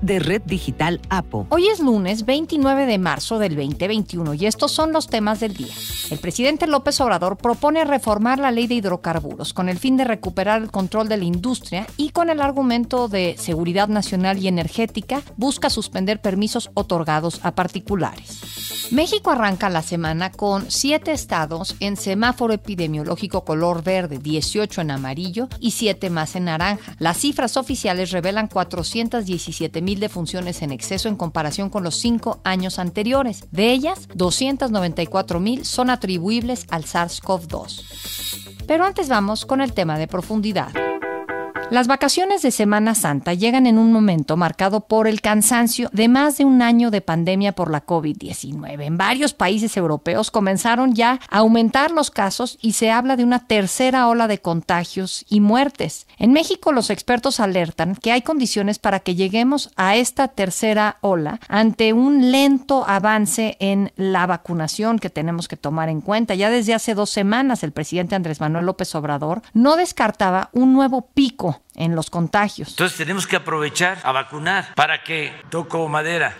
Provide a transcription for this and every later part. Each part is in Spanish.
de Red Digital APO. Hoy es lunes 29 de marzo del 2021 y estos son los temas del día. El presidente López Obrador propone reformar la ley de hidrocarburos con el fin de recuperar el control de la industria y con el argumento de seguridad nacional y energética busca suspender permisos otorgados a particulares. México arranca la semana con siete estados en semáforo epidemiológico color verde, 18 en amarillo y 7 más en naranja. Las cifras oficiales revelan 417 mil defunciones en exceso en comparación con los cinco años anteriores. De ellas, 294 mil son atribuibles al SARS-CoV-2. Pero antes vamos con el tema de profundidad. Las vacaciones de Semana Santa llegan en un momento marcado por el cansancio de más de un año de pandemia por la COVID-19. En varios países europeos comenzaron ya a aumentar los casos y se habla de una tercera ola de contagios y muertes. En México los expertos alertan que hay condiciones para que lleguemos a esta tercera ola ante un lento avance en la vacunación que tenemos que tomar en cuenta. Ya desde hace dos semanas el presidente Andrés Manuel López Obrador no descartaba un nuevo pico en los contagios. Entonces tenemos que aprovechar a vacunar. Para que, toco madera,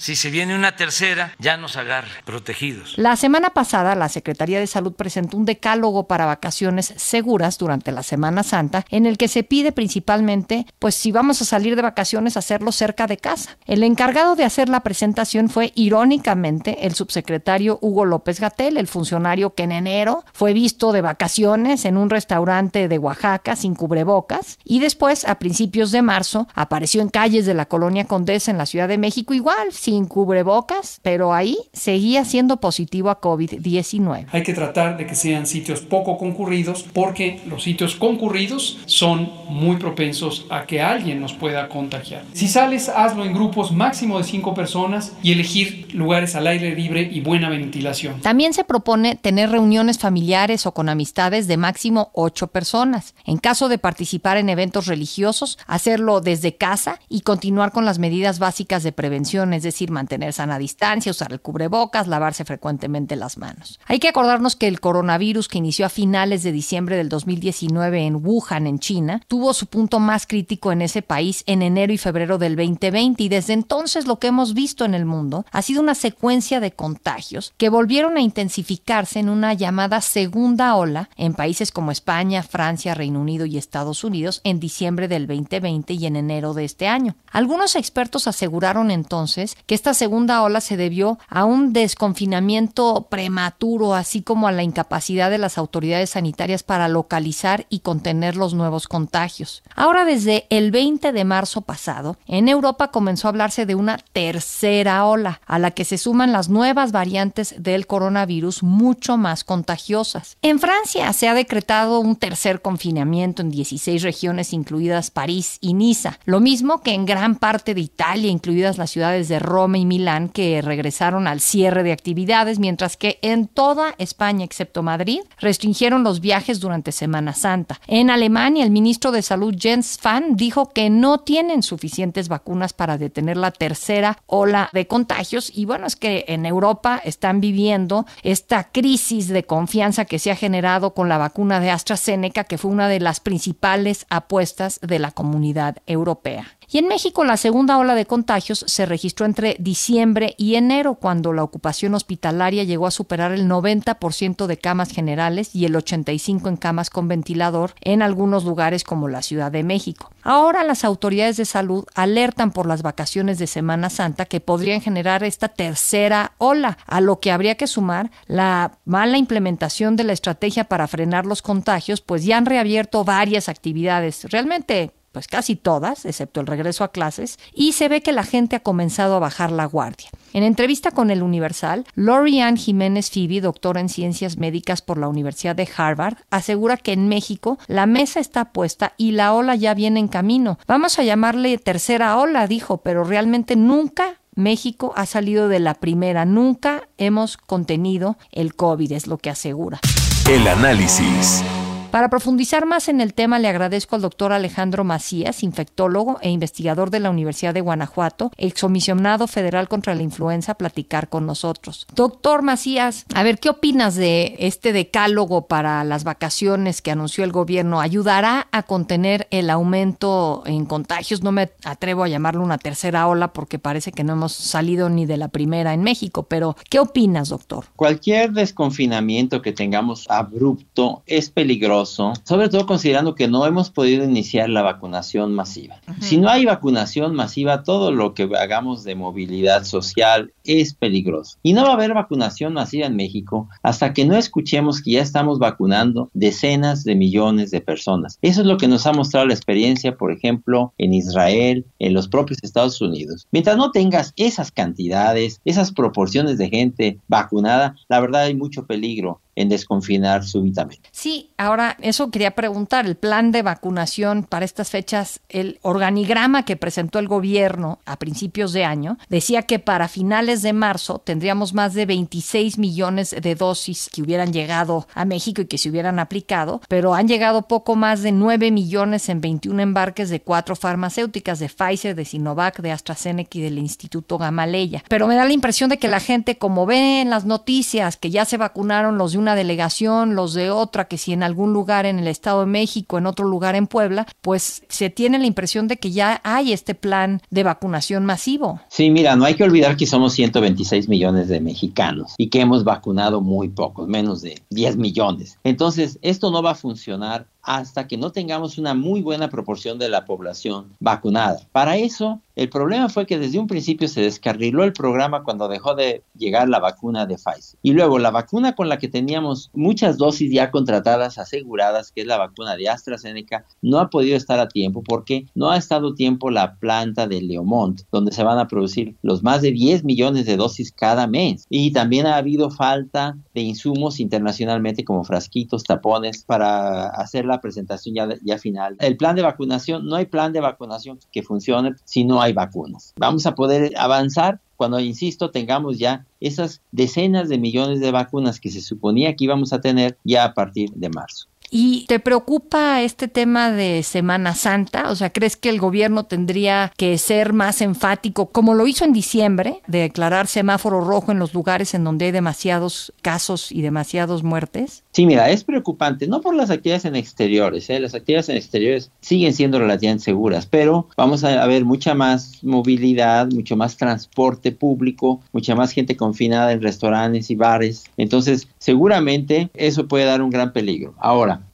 si se viene una tercera, ya nos agarre protegidos. La semana pasada, la Secretaría de Salud presentó un decálogo para vacaciones seguras durante la Semana Santa, en el que se pide principalmente, pues si vamos a salir de vacaciones, hacerlo cerca de casa. El encargado de hacer la presentación fue, irónicamente, el subsecretario Hugo López Gatel, el funcionario que en enero fue visto de vacaciones en un restaurante de Oaxaca sin cubrebocas y después, a principios de marzo, apareció en calles de la colonia Condesa en la Ciudad de México igual, sin cubrebocas, pero ahí seguía siendo positivo a COVID-19. Hay que tratar de que sean sitios poco concurridos porque los sitios concurridos son muy propensos a que alguien nos pueda contagiar. Si sales, hazlo en grupos máximo de cinco personas y elegir lugares al aire libre y buena ventilación. También se propone tener reuniones familiares o con amistades de máximo ocho personas. En caso de participar en eventos religiosos, hacerlo desde casa y continuar con las medidas básicas de prevención, es decir, mantener sana distancia, usar el cubrebocas, lavarse frecuentemente las manos. Hay que acordarnos que el coronavirus que inició a finales de diciembre del 2019 en Wuhan, en China, tuvo su punto más crítico en ese país en enero y febrero del 2020 y desde entonces lo que hemos visto en el mundo ha sido una secuencia de contagios que volvieron a intensificarse en una llamada segunda ola en países como España, Francia, Reino Unido y Estados Unidos en diciembre del 2020 y en enero de este año. Algunos expertos aseguraron entonces que esta segunda ola se debió a un desconfinamiento prematuro, así como a la incapacidad de las autoridades sanitarias para localizar y contener los nuevos contagios. Ahora, desde el 20 de marzo pasado, en Europa comenzó a hablarse de una tercera ola, a la que se suman las nuevas variantes del coronavirus mucho más contagiosas. En Francia se ha decretado un tercer confinamiento en 16 regiones, incluidas París y Niza, lo mismo que en gran parte de Italia, incluidas las ciudades de Roma, y Milán que regresaron al cierre de actividades, mientras que en toda España, excepto Madrid, restringieron los viajes durante Semana Santa. En Alemania, el ministro de Salud Jens Spahn dijo que no tienen suficientes vacunas para detener la tercera ola de contagios y bueno, es que en Europa están viviendo esta crisis de confianza que se ha generado con la vacuna de AstraZeneca, que fue una de las principales apuestas de la comunidad europea. Y en México la segunda ola de contagios se registró entre diciembre y enero, cuando la ocupación hospitalaria llegó a superar el 90% de camas generales y el 85% en camas con ventilador en algunos lugares como la Ciudad de México. Ahora las autoridades de salud alertan por las vacaciones de Semana Santa que podrían generar esta tercera ola, a lo que habría que sumar la mala implementación de la estrategia para frenar los contagios, pues ya han reabierto varias actividades. Realmente pues casi todas, excepto el regreso a clases, y se ve que la gente ha comenzado a bajar la guardia. En entrevista con el Universal, Lori Ann Jiménez Phoebe, doctora en ciencias médicas por la Universidad de Harvard, asegura que en México la mesa está puesta y la ola ya viene en camino. Vamos a llamarle tercera ola, dijo, pero realmente nunca México ha salido de la primera, nunca hemos contenido el COVID, es lo que asegura. El análisis. Para profundizar más en el tema, le agradezco al doctor Alejandro Macías, infectólogo e investigador de la Universidad de Guanajuato, excomisionado federal contra la influenza, platicar con nosotros. Doctor Macías, a ver, ¿qué opinas de este decálogo para las vacaciones que anunció el gobierno? ¿Ayudará a contener el aumento en contagios? No me atrevo a llamarlo una tercera ola porque parece que no hemos salido ni de la primera en México, pero ¿qué opinas, doctor? Cualquier desconfinamiento que tengamos abrupto es peligroso sobre todo considerando que no hemos podido iniciar la vacunación masiva. Si no hay vacunación masiva, todo lo que hagamos de movilidad social es peligroso. Y no va a haber vacunación masiva en México hasta que no escuchemos que ya estamos vacunando decenas de millones de personas. Eso es lo que nos ha mostrado la experiencia, por ejemplo, en Israel, en los propios Estados Unidos. Mientras no tengas esas cantidades, esas proporciones de gente vacunada, la verdad hay mucho peligro en desconfinar súbitamente. Sí, ahora eso quería preguntar, el plan de vacunación para estas fechas, el organigrama que presentó el gobierno a principios de año, decía que para finales de marzo tendríamos más de 26 millones de dosis que hubieran llegado a México y que se hubieran aplicado, pero han llegado poco más de 9 millones en 21 embarques de cuatro farmacéuticas, de Pfizer, de Sinovac, de AstraZeneca y del Instituto Gamaleya. Pero me da la impresión de que la gente, como ve en las noticias que ya se vacunaron los una delegación, los de otra, que si en algún lugar en el Estado de México, en otro lugar en Puebla, pues se tiene la impresión de que ya hay este plan de vacunación masivo. Sí, mira, no hay que olvidar que somos 126 millones de mexicanos y que hemos vacunado muy pocos, menos de 10 millones. Entonces, esto no va a funcionar hasta que no tengamos una muy buena proporción de la población vacunada. Para eso, el problema fue que desde un principio se descarriló el programa cuando dejó de llegar la vacuna de Pfizer. Y luego la vacuna con la que teníamos muchas dosis ya contratadas, aseguradas, que es la vacuna de AstraZeneca, no ha podido estar a tiempo porque no ha estado tiempo la planta de Leomont, donde se van a producir los más de 10 millones de dosis cada mes. Y también ha habido falta de insumos internacionalmente como frasquitos, tapones para hacer la presentación ya, ya final. El plan de vacunación, no hay plan de vacunación que funcione si no hay vacunas. Vamos a poder avanzar cuando, insisto, tengamos ya esas decenas de millones de vacunas que se suponía que íbamos a tener ya a partir de marzo. ¿Y te preocupa este tema de Semana Santa? O sea, ¿crees que el gobierno tendría que ser más enfático, como lo hizo en diciembre, de declarar semáforo rojo en los lugares en donde hay demasiados casos y demasiadas muertes? Sí, mira, es preocupante, no por las actividades en exteriores, ¿eh? las actividades en exteriores siguen siendo relativamente seguras, pero vamos a ver mucha más movilidad, mucho más transporte público, mucha más gente confinada en restaurantes y bares, entonces seguramente eso puede dar un gran peligro.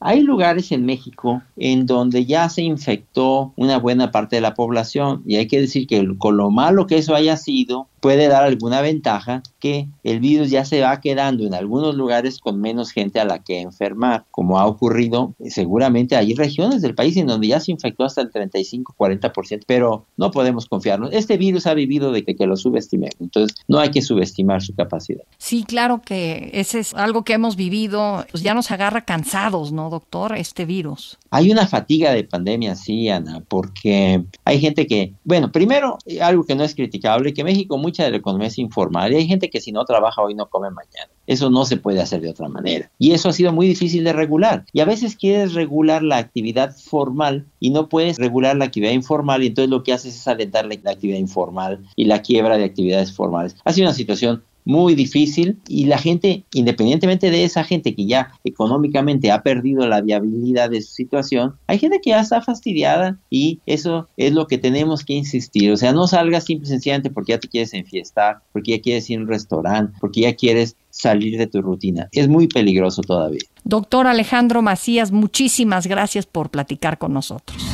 Hay lugares en México en donde ya se infectó una buena parte de la población y hay que decir que con lo malo que eso haya sido, puede dar alguna ventaja que el virus ya se va quedando en algunos lugares con menos gente a la que enfermar, como ha ocurrido seguramente hay regiones del país en donde ya se infectó hasta el 35-40%, pero no podemos confiarnos. Este virus ha vivido de que, lo subestimemos, entonces no hay que subestimar su capacidad. Sí, claro que ese es algo que hemos vivido, pues ya nos agarra cansados, ¿no, doctor? Este virus. Hay una fatiga de pandemia, sí, Ana, porque hay gente que, bueno, primero, algo que no es criticable, que México muy de la economía es informal y hay gente que si no trabaja hoy no come mañana. Eso no se puede hacer de otra manera. Y eso ha sido muy difícil de regular. Y a veces quieres regular la actividad formal y no puedes regular la actividad informal y entonces lo que haces es alentar la actividad informal y la quiebra de actividades formales. Ha sido una situación muy difícil y la gente, independientemente de esa gente que ya económicamente ha perdido la viabilidad de su situación, hay gente que ya está fastidiada y eso es lo que tenemos que insistir. O sea, no salgas simple y sencillamente porque ya te quieres enfiestar, porque ya quieres ir a un restaurante, porque ya quieres salir de tu rutina. Es muy peligroso todavía. Doctor Alejandro Macías, muchísimas gracias por platicar con nosotros.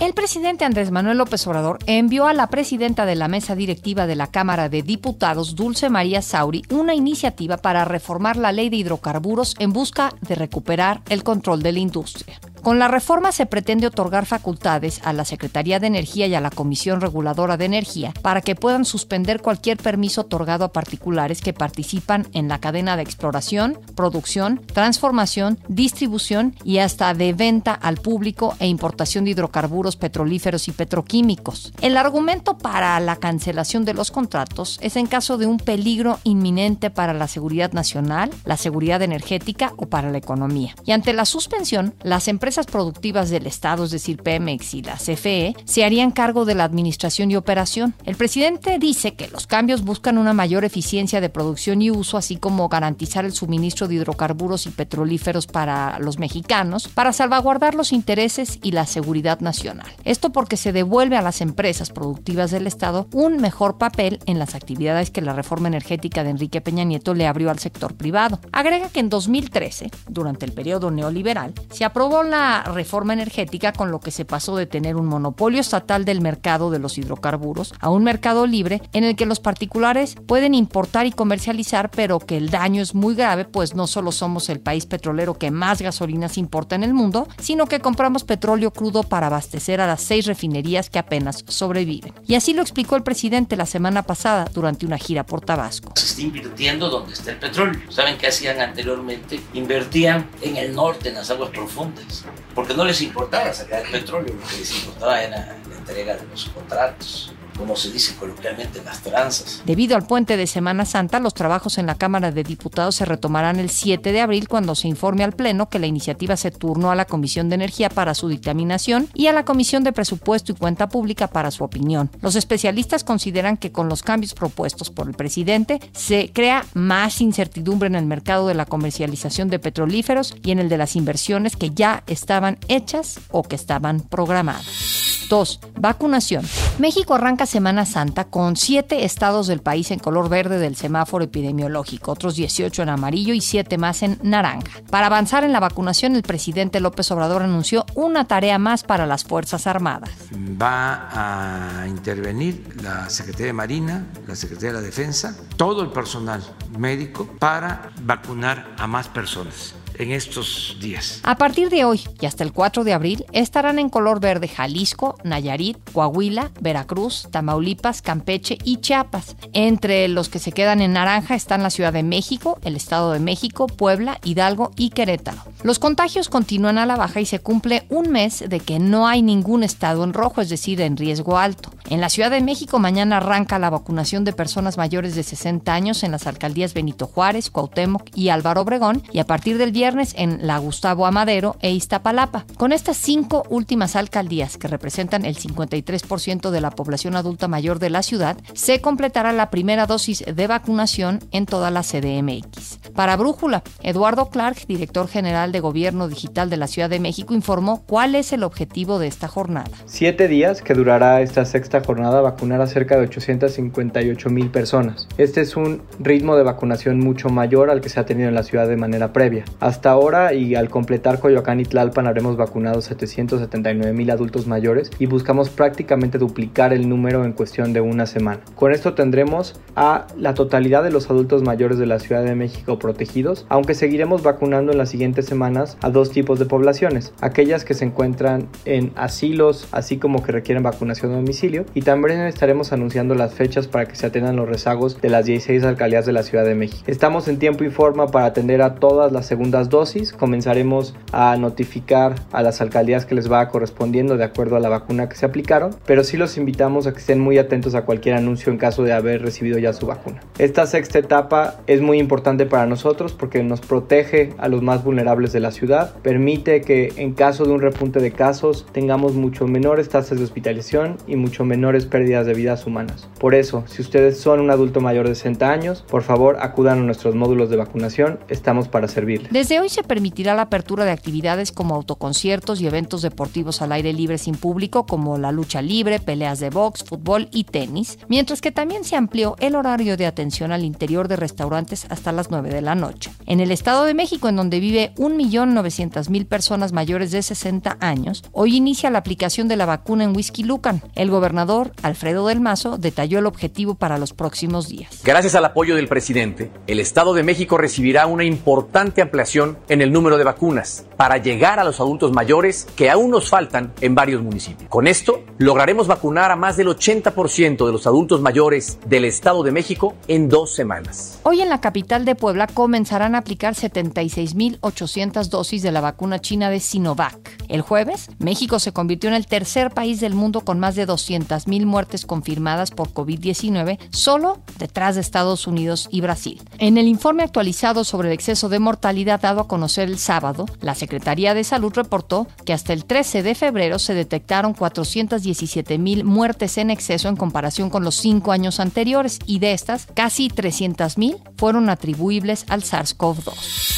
El presidente Andrés Manuel López Obrador envió a la presidenta de la mesa directiva de la Cámara de Diputados, Dulce María Sauri, una iniciativa para reformar la ley de hidrocarburos en busca de recuperar el control de la industria. Con la reforma se pretende otorgar facultades a la Secretaría de Energía y a la Comisión Reguladora de Energía para que puedan suspender cualquier permiso otorgado a particulares que participan en la cadena de exploración, producción, transformación, distribución y hasta de venta al público e importación de hidrocarburos petrolíferos y petroquímicos. El argumento para la cancelación de los contratos es en caso de un peligro inminente para la seguridad nacional, la seguridad energética o para la economía. Y ante la suspensión, las empresas productivas del Estado, es decir, Pemex y la CFE, se harían cargo de la administración y operación. El presidente dice que los cambios buscan una mayor eficiencia de producción y uso, así como garantizar el suministro de hidrocarburos y petrolíferos para los mexicanos, para salvaguardar los intereses y la seguridad nacional. Esto porque se devuelve a las empresas productivas del Estado un mejor papel en las actividades que la reforma energética de Enrique Peña Nieto le abrió al sector privado. Agrega que en 2013, durante el periodo neoliberal, se aprobó la reforma energética con lo que se pasó de tener un monopolio estatal del mercado de los hidrocarburos a un mercado libre en el que los particulares pueden importar y comercializar, pero que el daño es muy grave, pues no solo somos el país petrolero que más gasolinas importa en el mundo, sino que compramos petróleo crudo para abastecer a las seis refinerías que apenas sobreviven. Y así lo explicó el presidente la semana pasada durante una gira por Tabasco. Se está invirtiendo donde está el petróleo. ¿Saben qué hacían anteriormente? Invertían en el norte, en las aguas profundas, porque no les importaba sacar el petróleo, lo que les importaba era la entrega de los contratos como se dice coloquialmente, las tranzas. Debido al puente de Semana Santa, los trabajos en la Cámara de Diputados se retomarán el 7 de abril cuando se informe al Pleno que la iniciativa se turnó a la Comisión de Energía para su dictaminación y a la Comisión de Presupuesto y Cuenta Pública para su opinión. Los especialistas consideran que con los cambios propuestos por el presidente se crea más incertidumbre en el mercado de la comercialización de petrolíferos y en el de las inversiones que ya estaban hechas o que estaban programadas. 2. Vacunación. México arranca Semana Santa con 7 estados del país en color verde del semáforo epidemiológico, otros 18 en amarillo y 7 más en naranja. Para avanzar en la vacunación, el presidente López Obrador anunció una tarea más para las Fuerzas Armadas. Va a intervenir la Secretaría de Marina, la Secretaría de la Defensa, todo el personal médico para vacunar a más personas en estos días. A partir de hoy y hasta el 4 de abril estarán en color verde Jalisco, Nayarit, Coahuila, Veracruz, Tamaulipas, Campeche y Chiapas. Entre los que se quedan en naranja están la Ciudad de México, el Estado de México, Puebla, Hidalgo y Querétaro. Los contagios continúan a la baja y se cumple un mes de que no hay ningún estado en rojo, es decir, en riesgo alto. En la Ciudad de México mañana arranca la vacunación de personas mayores de 60 años en las alcaldías Benito Juárez, Cuauhtémoc y Álvaro Obregón y a partir del viernes en la Gustavo Amadero e Iztapalapa. Con estas cinco últimas alcaldías que representan el 53% de la población adulta mayor de la ciudad, se completará la primera dosis de vacunación en toda la CDMX. Para Brújula, Eduardo Clark, director general de Gobierno Digital de la Ciudad de México, informó cuál es el objetivo de esta jornada. Siete días que durará esta sexta jornada vacunar a cerca de 858 mil personas. Este es un ritmo de vacunación mucho mayor al que se ha tenido en la ciudad de manera previa. Hasta ahora y al completar Coyoacán y Tlalpan habremos vacunado 779 mil adultos mayores y buscamos prácticamente duplicar el número en cuestión de una semana. Con esto tendremos a la totalidad de los adultos mayores de la Ciudad de México protegidos, aunque seguiremos vacunando en las siguientes semanas a dos tipos de poblaciones, aquellas que se encuentran en asilos, así como que requieren vacunación a domicilio, y también estaremos anunciando las fechas para que se atiendan los rezagos de las 16 alcaldías de la Ciudad de México. Estamos en tiempo y forma para atender a todas las segundas dosis, comenzaremos a notificar a las alcaldías que les va correspondiendo de acuerdo a la vacuna que se aplicaron, pero sí los invitamos a que estén muy atentos a cualquier anuncio en caso de haber recibido ya su vacuna. Esta sexta etapa es muy importante para nosotros porque nos protege a los más vulnerables de la ciudad, permite que en caso de un repunte de casos tengamos mucho menores tasas de hospitalización y mucho menores pérdidas de vidas humanas. Por eso, si ustedes son un adulto mayor de 60 años, por favor acudan a nuestros módulos de vacunación, estamos para servirles. Desde hoy se permitirá la apertura de actividades como autoconciertos y eventos deportivos al aire libre sin público como la lucha libre, peleas de box, fútbol y tenis, mientras que también se amplió el horario de atención al interior de restaurantes hasta las 9 de la noche. En el Estado de México, en donde vive un 1.900.000 personas mayores de 60 años, hoy inicia la aplicación de la vacuna en Whisky Lucan. El gobernador, Alfredo del Mazo, detalló el objetivo para los próximos días. Gracias al apoyo del presidente, el Estado de México recibirá una importante ampliación en el número de vacunas para llegar a los adultos mayores que aún nos faltan en varios municipios. Con esto, lograremos vacunar a más del 80% de los adultos mayores del Estado de México en dos semanas. Hoy en la capital de Puebla comenzarán a aplicar 76.800 dosis de la vacuna china de Sinovac. El jueves, México se convirtió en el tercer país del mundo con más de 200.000 muertes confirmadas por COVID-19, solo detrás de Estados Unidos y Brasil. En el informe actualizado sobre el exceso de mortalidad dado a conocer el sábado, la Secretaría de Salud reportó que hasta el 13 de febrero se detectaron 417.000 muertes en exceso en comparación con los cinco años anteriores y de estas, casi 300.000 fueron atribuibles al SARS-CoV-2.